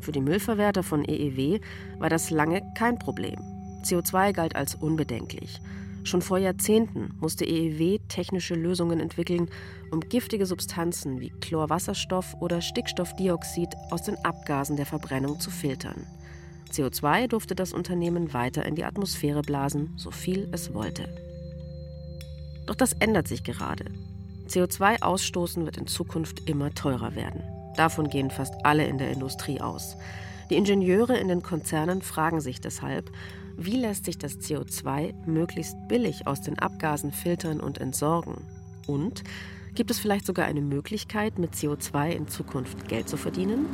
Für die Müllverwerter von EEW war das lange kein Problem. CO2 galt als unbedenklich. Schon vor Jahrzehnten musste EEW technische Lösungen entwickeln, um giftige Substanzen wie Chlorwasserstoff oder Stickstoffdioxid aus den Abgasen der Verbrennung zu filtern. CO2 durfte das Unternehmen weiter in die Atmosphäre blasen, so viel es wollte. Doch das ändert sich gerade. CO2 ausstoßen wird in Zukunft immer teurer werden. Davon gehen fast alle in der Industrie aus. Die Ingenieure in den Konzernen fragen sich deshalb, wie lässt sich das CO2 möglichst billig aus den Abgasen filtern und entsorgen? Und gibt es vielleicht sogar eine Möglichkeit, mit CO2 in Zukunft Geld zu verdienen?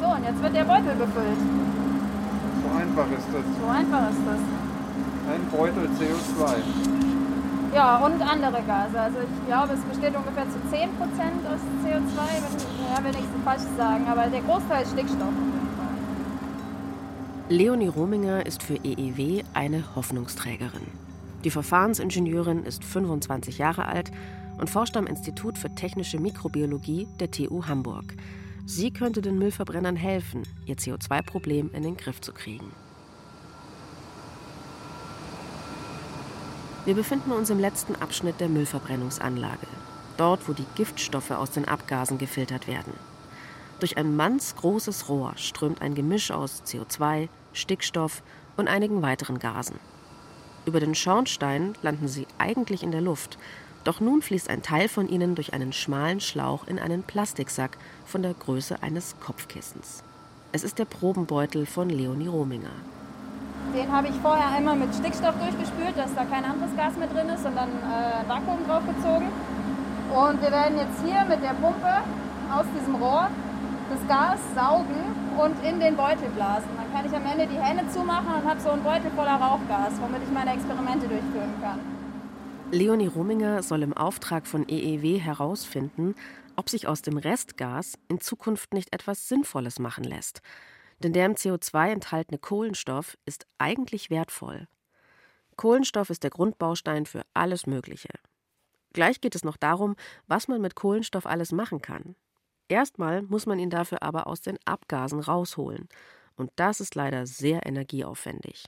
So, und jetzt wird der Beutel befüllt. So einfach ist das. So einfach ist das. Ein Beutel CO2. Ja, und andere Gase. Also ich glaube, es besteht ungefähr zu 10% aus CO2. Ja, will nichts Falsches sagen, aber der Großteil ist Stickstoff. Leonie Rominger ist für EEW eine Hoffnungsträgerin. Die Verfahrensingenieurin ist 25 Jahre alt und forscht am Institut für technische Mikrobiologie der TU Hamburg. Sie könnte den Müllverbrennern helfen, ihr CO2-Problem in den Griff zu kriegen. Wir befinden uns im letzten Abschnitt der Müllverbrennungsanlage, dort wo die Giftstoffe aus den Abgasen gefiltert werden. Durch ein mannsgroßes Rohr strömt ein Gemisch aus CO2, Stickstoff und einigen weiteren Gasen. Über den Schornstein landen sie eigentlich in der Luft. Doch nun fließt ein Teil von ihnen durch einen schmalen Schlauch in einen Plastiksack von der Größe eines Kopfkissens. Es ist der Probenbeutel von Leonie Rominger. Den habe ich vorher einmal mit Stickstoff durchgespült, dass da kein anderes Gas mehr drin ist und dann äh, Vakuum draufgezogen. Und wir werden jetzt hier mit der Pumpe aus diesem Rohr das Gas saugen und in den Beutel blasen. Dann kann ich am Ende die Hände zumachen und habe so einen Beutel voller Rauchgas, womit ich meine Experimente durchführen kann. Leonie Rominger soll im Auftrag von EEW herausfinden, ob sich aus dem Restgas in Zukunft nicht etwas Sinnvolles machen lässt. Denn der im CO2 enthaltene Kohlenstoff ist eigentlich wertvoll. Kohlenstoff ist der Grundbaustein für alles Mögliche. Gleich geht es noch darum, was man mit Kohlenstoff alles machen kann. Erstmal muss man ihn dafür aber aus den Abgasen rausholen. Und das ist leider sehr energieaufwendig.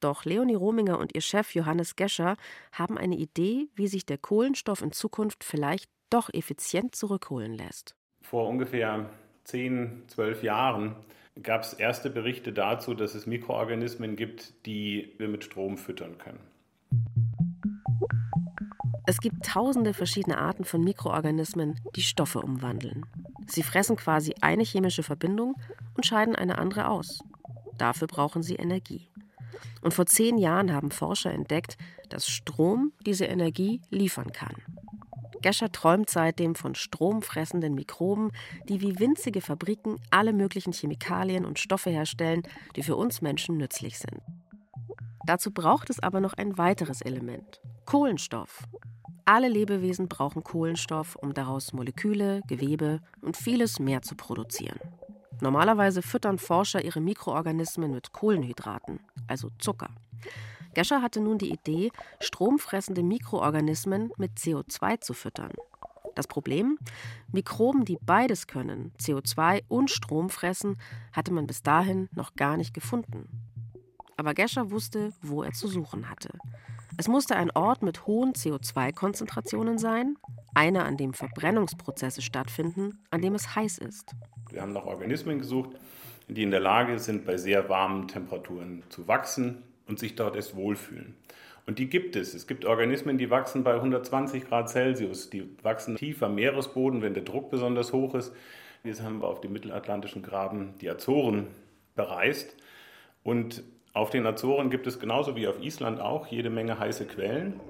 Doch Leonie Rominger und ihr Chef Johannes Gescher haben eine Idee, wie sich der Kohlenstoff in Zukunft vielleicht doch effizient zurückholen lässt. Vor ungefähr 10, 12 Jahren gab es erste Berichte dazu, dass es Mikroorganismen gibt, die wir mit Strom füttern können. Es gibt tausende verschiedene Arten von Mikroorganismen, die Stoffe umwandeln. Sie fressen quasi eine chemische Verbindung und scheiden eine andere aus. Dafür brauchen sie Energie. Und vor zehn Jahren haben Forscher entdeckt, dass Strom diese Energie liefern kann. Gescher träumt seitdem von stromfressenden Mikroben, die wie winzige Fabriken alle möglichen Chemikalien und Stoffe herstellen, die für uns Menschen nützlich sind. Dazu braucht es aber noch ein weiteres Element: Kohlenstoff. Alle Lebewesen brauchen Kohlenstoff, um daraus Moleküle, Gewebe und vieles mehr zu produzieren. Normalerweise füttern Forscher ihre Mikroorganismen mit Kohlenhydraten, also Zucker. Gescher hatte nun die Idee, stromfressende Mikroorganismen mit CO2 zu füttern. Das Problem? Mikroben, die beides können, CO2 und Strom fressen, hatte man bis dahin noch gar nicht gefunden. Aber Gescher wusste, wo er zu suchen hatte. Es musste ein Ort mit hohen CO2-Konzentrationen sein, einer, an dem Verbrennungsprozesse stattfinden, an dem es heiß ist. Wir haben nach Organismen gesucht, die in der Lage sind, bei sehr warmen Temperaturen zu wachsen und sich dort erst wohlfühlen. Und die gibt es. Es gibt Organismen, die wachsen bei 120 Grad Celsius. Die wachsen tief am Meeresboden, wenn der Druck besonders hoch ist. Jetzt haben wir auf dem mittelatlantischen Graben die Azoren bereist. Und auf den Azoren gibt es genauso wie auf Island auch jede Menge heiße Quellen.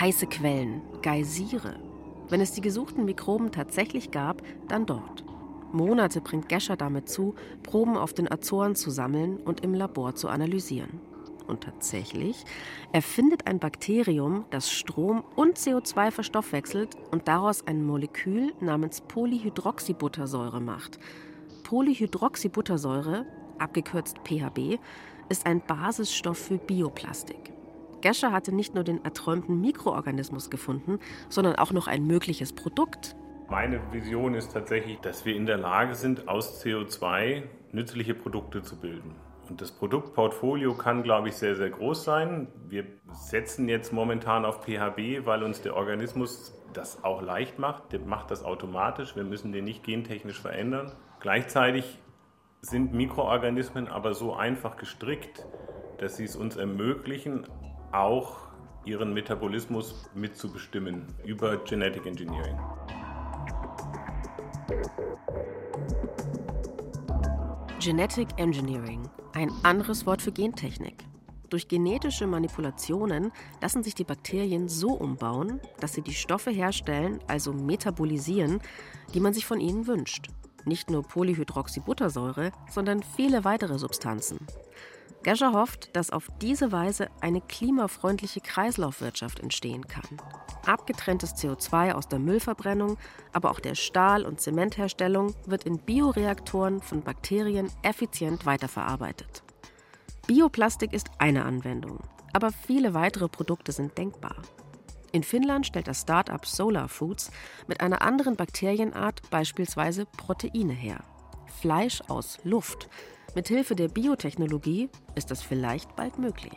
Heiße Quellen, Geysire. Wenn es die gesuchten Mikroben tatsächlich gab, dann dort. Monate bringt Gescher damit zu, Proben auf den Azoren zu sammeln und im Labor zu analysieren. Und tatsächlich, er findet ein Bakterium, das Strom und CO2 verstoffwechselt und daraus ein Molekül namens Polyhydroxybuttersäure macht. Polyhydroxybuttersäure abgekürzt PHB, ist ein Basisstoff für Bioplastik. Gescher hatte nicht nur den erträumten Mikroorganismus gefunden, sondern auch noch ein mögliches Produkt. Meine Vision ist tatsächlich, dass wir in der Lage sind, aus CO2 nützliche Produkte zu bilden. Und das Produktportfolio kann, glaube ich, sehr, sehr groß sein. Wir setzen jetzt momentan auf PHB, weil uns der Organismus das auch leicht macht. Der macht das automatisch. Wir müssen den nicht gentechnisch verändern. Gleichzeitig sind Mikroorganismen aber so einfach gestrickt, dass sie es uns ermöglichen, auch ihren Metabolismus mitzubestimmen über Genetic Engineering. Genetic Engineering, ein anderes Wort für Gentechnik. Durch genetische Manipulationen lassen sich die Bakterien so umbauen, dass sie die Stoffe herstellen, also metabolisieren, die man sich von ihnen wünscht nicht nur Polyhydroxybuttersäure, sondern viele weitere Substanzen. Gescher hofft, dass auf diese Weise eine klimafreundliche Kreislaufwirtschaft entstehen kann. Abgetrenntes CO2 aus der Müllverbrennung, aber auch der Stahl- und Zementherstellung wird in Bioreaktoren von Bakterien effizient weiterverarbeitet. Bioplastik ist eine Anwendung, aber viele weitere Produkte sind denkbar. In Finnland stellt das Start-up Solar Foods mit einer anderen Bakterienart beispielsweise Proteine her. Fleisch aus Luft. Mithilfe der Biotechnologie ist das vielleicht bald möglich.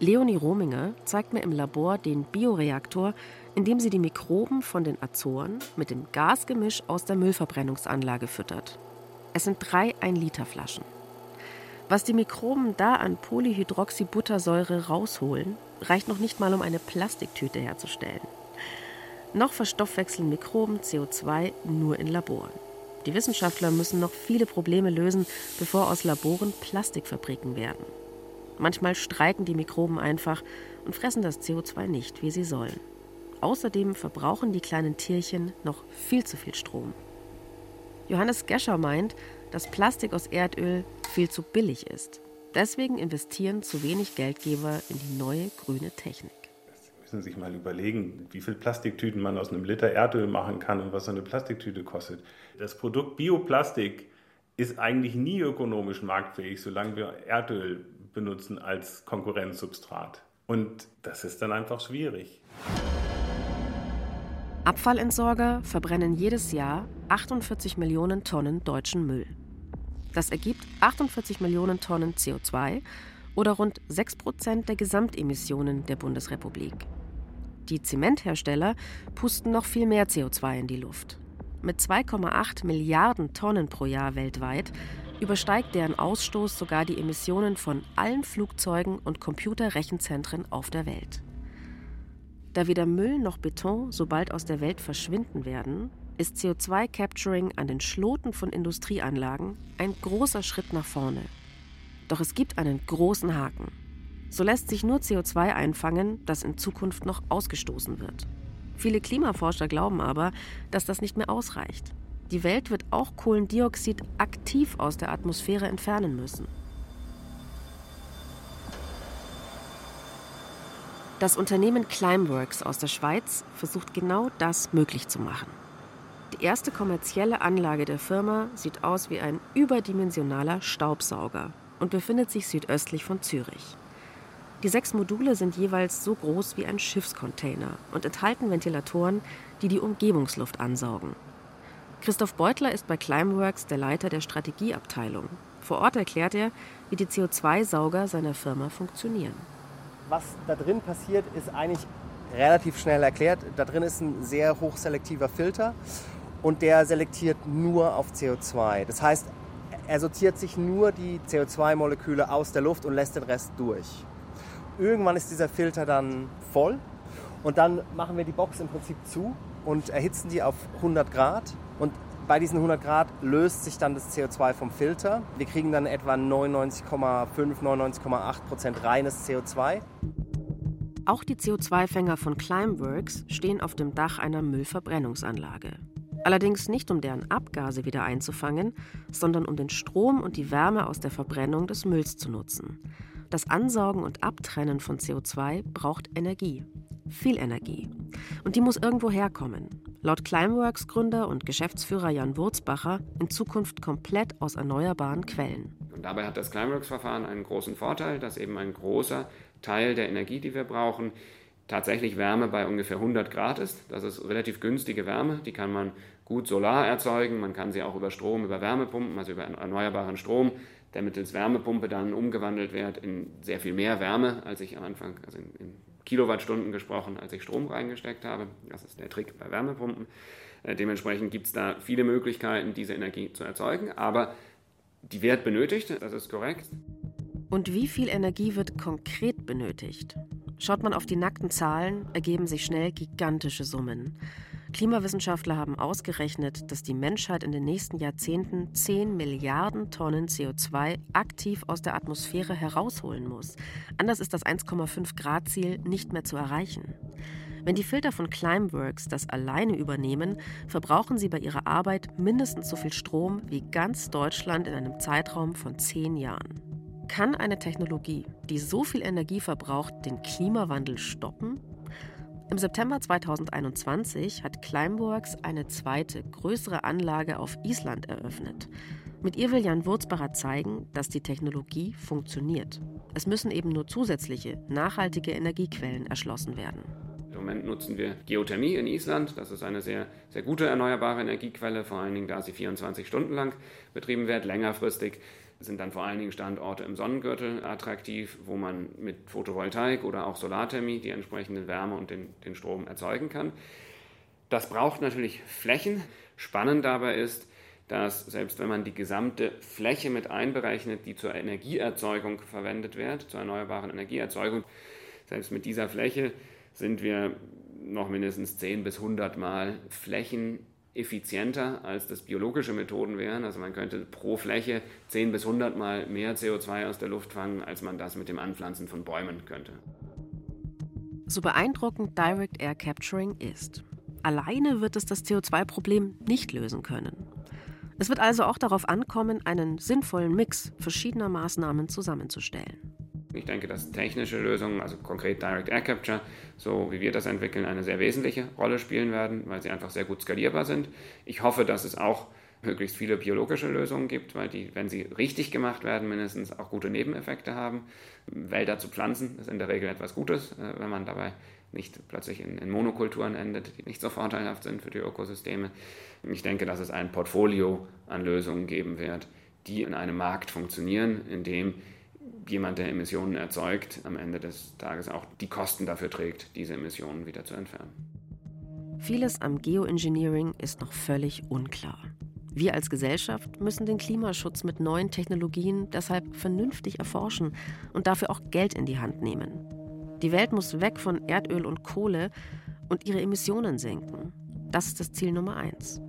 Leonie Rominger zeigt mir im Labor den Bioreaktor, in dem sie die Mikroben von den Azoren mit dem Gasgemisch aus der Müllverbrennungsanlage füttert. Es sind drei 1-Liter-Flaschen. Was die Mikroben da an Polyhydroxybuttersäure rausholen, reicht noch nicht mal, um eine Plastiktüte herzustellen. Noch verstoffwechseln Mikroben CO2 nur in Laboren. Die Wissenschaftler müssen noch viele Probleme lösen, bevor aus Laboren Plastikfabriken werden. Manchmal streiken die Mikroben einfach und fressen das CO2 nicht, wie sie sollen. Außerdem verbrauchen die kleinen Tierchen noch viel zu viel Strom. Johannes Gescher meint, dass Plastik aus Erdöl viel zu billig ist. Deswegen investieren zu wenig Geldgeber in die neue grüne Technik. Müssen sich mal überlegen, wie viel Plastiktüten man aus einem Liter Erdöl machen kann und was so eine Plastiktüte kostet. Das Produkt Bioplastik ist eigentlich nie ökonomisch marktfähig, solange wir Erdöl benutzen als Konkurrenzsubstrat. Und das ist dann einfach schwierig. Abfallentsorger verbrennen jedes Jahr 48 Millionen Tonnen deutschen Müll. Das ergibt 48 Millionen Tonnen CO2 oder rund 6 Prozent der Gesamtemissionen der Bundesrepublik. Die Zementhersteller pusten noch viel mehr CO2 in die Luft. Mit 2,8 Milliarden Tonnen pro Jahr weltweit übersteigt deren Ausstoß sogar die Emissionen von allen Flugzeugen und Computerrechenzentren auf der Welt. Da weder Müll noch Beton so bald aus der Welt verschwinden werden, ist CO2-Capturing an den Schloten von Industrieanlagen ein großer Schritt nach vorne. Doch es gibt einen großen Haken. So lässt sich nur CO2 einfangen, das in Zukunft noch ausgestoßen wird. Viele Klimaforscher glauben aber, dass das nicht mehr ausreicht. Die Welt wird auch Kohlendioxid aktiv aus der Atmosphäre entfernen müssen. Das Unternehmen Climeworks aus der Schweiz versucht genau das möglich zu machen. Die erste kommerzielle Anlage der Firma sieht aus wie ein überdimensionaler Staubsauger und befindet sich südöstlich von Zürich. Die sechs Module sind jeweils so groß wie ein Schiffscontainer und enthalten Ventilatoren, die die Umgebungsluft ansaugen. Christoph Beutler ist bei Climeworks der Leiter der Strategieabteilung. Vor Ort erklärt er, wie die CO2-Sauger seiner Firma funktionieren was da drin passiert, ist eigentlich relativ schnell erklärt. Da drin ist ein sehr hochselektiver Filter und der selektiert nur auf CO2. Das heißt, er sortiert sich nur die CO2-Moleküle aus der Luft und lässt den Rest durch. Irgendwann ist dieser Filter dann voll und dann machen wir die Box im Prinzip zu und erhitzen die auf 100 Grad und bei diesen 100 Grad löst sich dann das CO2 vom Filter. Wir kriegen dann etwa 99,5, 99,8 Prozent reines CO2. Auch die CO2-Fänger von Climeworks stehen auf dem Dach einer Müllverbrennungsanlage. Allerdings nicht, um deren Abgase wieder einzufangen, sondern um den Strom und die Wärme aus der Verbrennung des Mülls zu nutzen. Das Ansaugen und Abtrennen von CO2 braucht Energie. Viel Energie. Und die muss irgendwo herkommen. Laut Climeworks Gründer und Geschäftsführer Jan Wurzbacher in Zukunft komplett aus erneuerbaren Quellen. Und dabei hat das Climeworks-Verfahren einen großen Vorteil, dass eben ein großer Teil der Energie, die wir brauchen, tatsächlich Wärme bei ungefähr 100 Grad ist. Das ist relativ günstige Wärme, die kann man gut solar erzeugen, man kann sie auch über Strom, über Wärmepumpen, also über erneuerbaren Strom, der mittels Wärmepumpe dann umgewandelt wird in sehr viel mehr Wärme, als ich am Anfang, also in, in Kilowattstunden gesprochen, als ich Strom reingesteckt habe. Das ist der Trick bei Wärmepumpen. Äh, dementsprechend gibt es da viele Möglichkeiten, diese Energie zu erzeugen, aber die wird benötigt, das ist korrekt. Und wie viel Energie wird konkret benötigt? Schaut man auf die nackten Zahlen, ergeben sich schnell gigantische Summen. Klimawissenschaftler haben ausgerechnet, dass die Menschheit in den nächsten Jahrzehnten 10 Milliarden Tonnen CO2 aktiv aus der Atmosphäre herausholen muss. Anders ist das 1,5 Grad Ziel nicht mehr zu erreichen. Wenn die Filter von Climeworks das alleine übernehmen, verbrauchen sie bei ihrer Arbeit mindestens so viel Strom wie ganz Deutschland in einem Zeitraum von zehn Jahren. Kann eine Technologie, die so viel Energie verbraucht, den Klimawandel stoppen? Im September 2021 hat Climeworks eine zweite, größere Anlage auf Island eröffnet. Mit ihr will Jan Wurzbacher zeigen, dass die Technologie funktioniert. Es müssen eben nur zusätzliche, nachhaltige Energiequellen erschlossen werden. Im Moment nutzen wir Geothermie in Island. Das ist eine sehr, sehr gute erneuerbare Energiequelle, vor allen Dingen da sie 24 Stunden lang betrieben wird. Längerfristig sind dann vor allen Dingen Standorte im Sonnengürtel attraktiv, wo man mit Photovoltaik oder auch Solarthermie die entsprechende Wärme und den, den Strom erzeugen kann. Das braucht natürlich Flächen. Spannend dabei ist, dass selbst wenn man die gesamte Fläche mit einberechnet, die zur Energieerzeugung verwendet wird, zur erneuerbaren Energieerzeugung, selbst mit dieser Fläche sind wir noch mindestens 10 bis 100 Mal flächeneffizienter, als das biologische Methoden wären. Also man könnte pro Fläche 10 bis 100 Mal mehr CO2 aus der Luft fangen, als man das mit dem Anpflanzen von Bäumen könnte. So beeindruckend Direct Air Capturing ist. Alleine wird es das CO2-Problem nicht lösen können. Es wird also auch darauf ankommen, einen sinnvollen Mix verschiedener Maßnahmen zusammenzustellen. Ich denke, dass technische Lösungen, also konkret Direct Air Capture, so wie wir das entwickeln, eine sehr wesentliche Rolle spielen werden, weil sie einfach sehr gut skalierbar sind. Ich hoffe, dass es auch möglichst viele biologische Lösungen gibt, weil die, wenn sie richtig gemacht werden, mindestens auch gute Nebeneffekte haben. Wälder zu pflanzen ist in der Regel etwas Gutes, äh, wenn man dabei nicht plötzlich in, in Monokulturen endet, die nicht so vorteilhaft sind für die Ökosysteme. Ich denke, dass es ein Portfolio an Lösungen geben wird, die in einem Markt funktionieren, in dem jemand, der Emissionen erzeugt, am Ende des Tages auch die Kosten dafür trägt, diese Emissionen wieder zu entfernen. Vieles am Geoengineering ist noch völlig unklar. Wir als Gesellschaft müssen den Klimaschutz mit neuen Technologien deshalb vernünftig erforschen und dafür auch Geld in die Hand nehmen. Die Welt muss weg von Erdöl und Kohle und ihre Emissionen senken. Das ist das Ziel Nummer eins.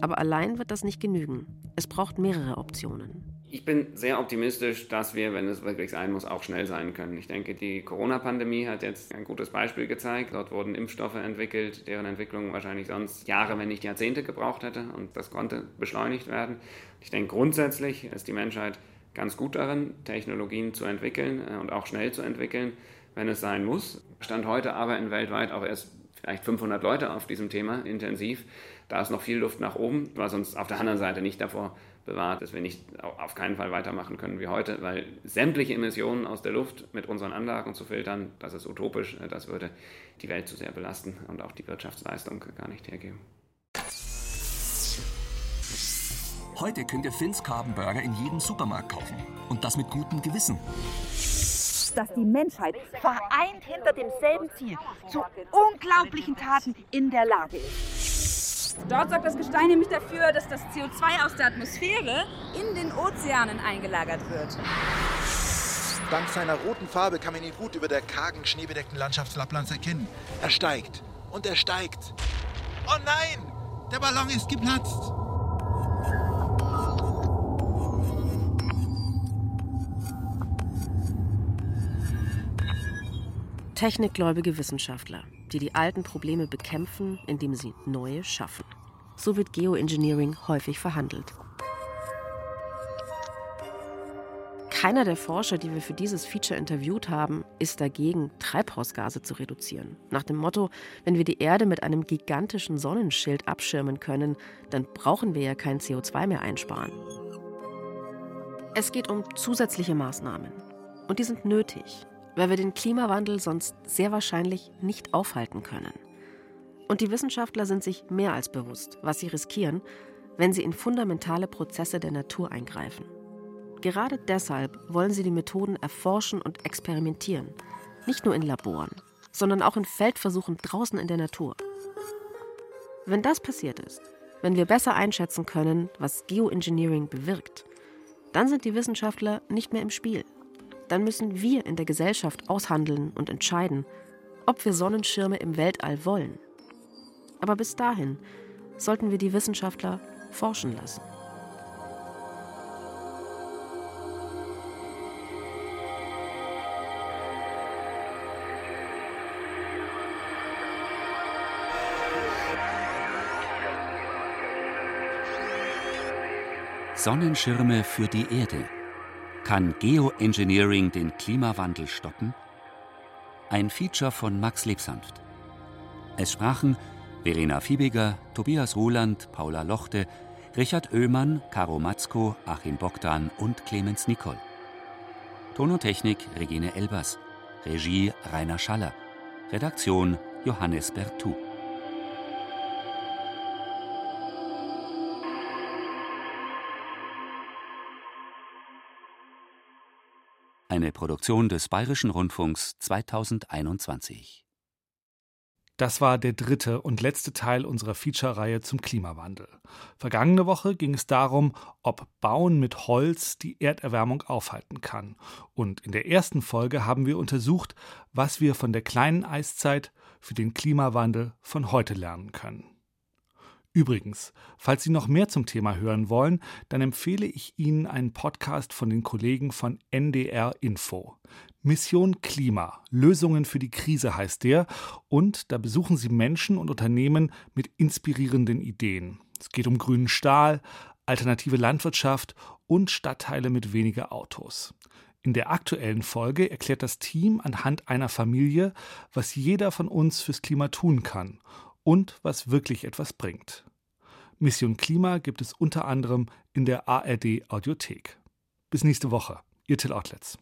Aber allein wird das nicht genügen. Es braucht mehrere Optionen. Ich bin sehr optimistisch, dass wir, wenn es wirklich sein muss, auch schnell sein können. Ich denke, die Corona-Pandemie hat jetzt ein gutes Beispiel gezeigt. Dort wurden Impfstoffe entwickelt, deren Entwicklung wahrscheinlich sonst Jahre, wenn nicht Jahrzehnte gebraucht hätte. Und das konnte beschleunigt werden. Ich denke, grundsätzlich ist die Menschheit ganz gut darin, Technologien zu entwickeln äh, und auch schnell zu entwickeln, wenn es sein muss. Stand heute aber in weltweit auch erst vielleicht 500 Leute auf diesem Thema intensiv. Da ist noch viel Luft nach oben, was uns auf der anderen Seite nicht davor bewahrt, dass wir nicht auf keinen Fall weitermachen können wie heute, weil sämtliche Emissionen aus der Luft mit unseren Anlagen zu filtern, das ist utopisch, das würde die Welt zu sehr belasten und auch die Wirtschaftsleistung gar nicht hergeben. Heute könnt ihr Finns Burger in jedem Supermarkt kaufen. Und das mit gutem Gewissen. Dass die Menschheit vereint hinter demselben Ziel zu unglaublichen Taten in der Lage ist. Dort sorgt das Gestein nämlich dafür, dass das CO2 aus der Atmosphäre in den Ozeanen eingelagert wird. Dank seiner roten Farbe kann man ihn gut über der kargen, schneebedeckten Landschaft Lapplands erkennen. Er steigt und er steigt. Oh nein! Der Ballon ist geplatzt! Technikgläubige Wissenschaftler die die alten Probleme bekämpfen, indem sie neue schaffen. So wird Geoengineering häufig verhandelt. Keiner der Forscher, die wir für dieses Feature interviewt haben, ist dagegen, Treibhausgase zu reduzieren. Nach dem Motto, wenn wir die Erde mit einem gigantischen Sonnenschild abschirmen können, dann brauchen wir ja kein CO2 mehr einsparen. Es geht um zusätzliche Maßnahmen. Und die sind nötig, weil wir den Klimawandel sonst sehr wahrscheinlich nicht aufhalten können. Und die Wissenschaftler sind sich mehr als bewusst, was sie riskieren, wenn sie in fundamentale Prozesse der Natur eingreifen. Gerade deshalb wollen sie die Methoden erforschen und experimentieren, nicht nur in Laboren, sondern auch in Feldversuchen draußen in der Natur. Wenn das passiert ist, wenn wir besser einschätzen können, was Geoengineering bewirkt, dann sind die Wissenschaftler nicht mehr im Spiel dann müssen wir in der Gesellschaft aushandeln und entscheiden, ob wir Sonnenschirme im Weltall wollen. Aber bis dahin sollten wir die Wissenschaftler forschen lassen. Sonnenschirme für die Erde. Kann Geoengineering den Klimawandel stoppen? Ein Feature von Max Lebsanft. Es sprachen Verena Fiebiger, Tobias Roland, Paula Lochte, Richard Oehmann, Caro Matzko, Achim Bogdan und Clemens Nicol. Ton und Technik Regine Elbers. Regie Rainer Schaller. Redaktion Johannes Bertou. Eine Produktion des Bayerischen Rundfunks 2021. Das war der dritte und letzte Teil unserer Feature-Reihe zum Klimawandel. Vergangene Woche ging es darum, ob Bauen mit Holz die Erderwärmung aufhalten kann. Und in der ersten Folge haben wir untersucht, was wir von der kleinen Eiszeit für den Klimawandel von heute lernen können. Übrigens, falls Sie noch mehr zum Thema hören wollen, dann empfehle ich Ihnen einen Podcast von den Kollegen von NDR Info. Mission Klima. Lösungen für die Krise heißt der. Und da besuchen Sie Menschen und Unternehmen mit inspirierenden Ideen. Es geht um grünen Stahl, alternative Landwirtschaft und Stadtteile mit weniger Autos. In der aktuellen Folge erklärt das Team anhand einer Familie, was jeder von uns fürs Klima tun kann und was wirklich etwas bringt. Mission Klima gibt es unter anderem in der ARD Audiothek. Bis nächste Woche. Ihr Till Outlets.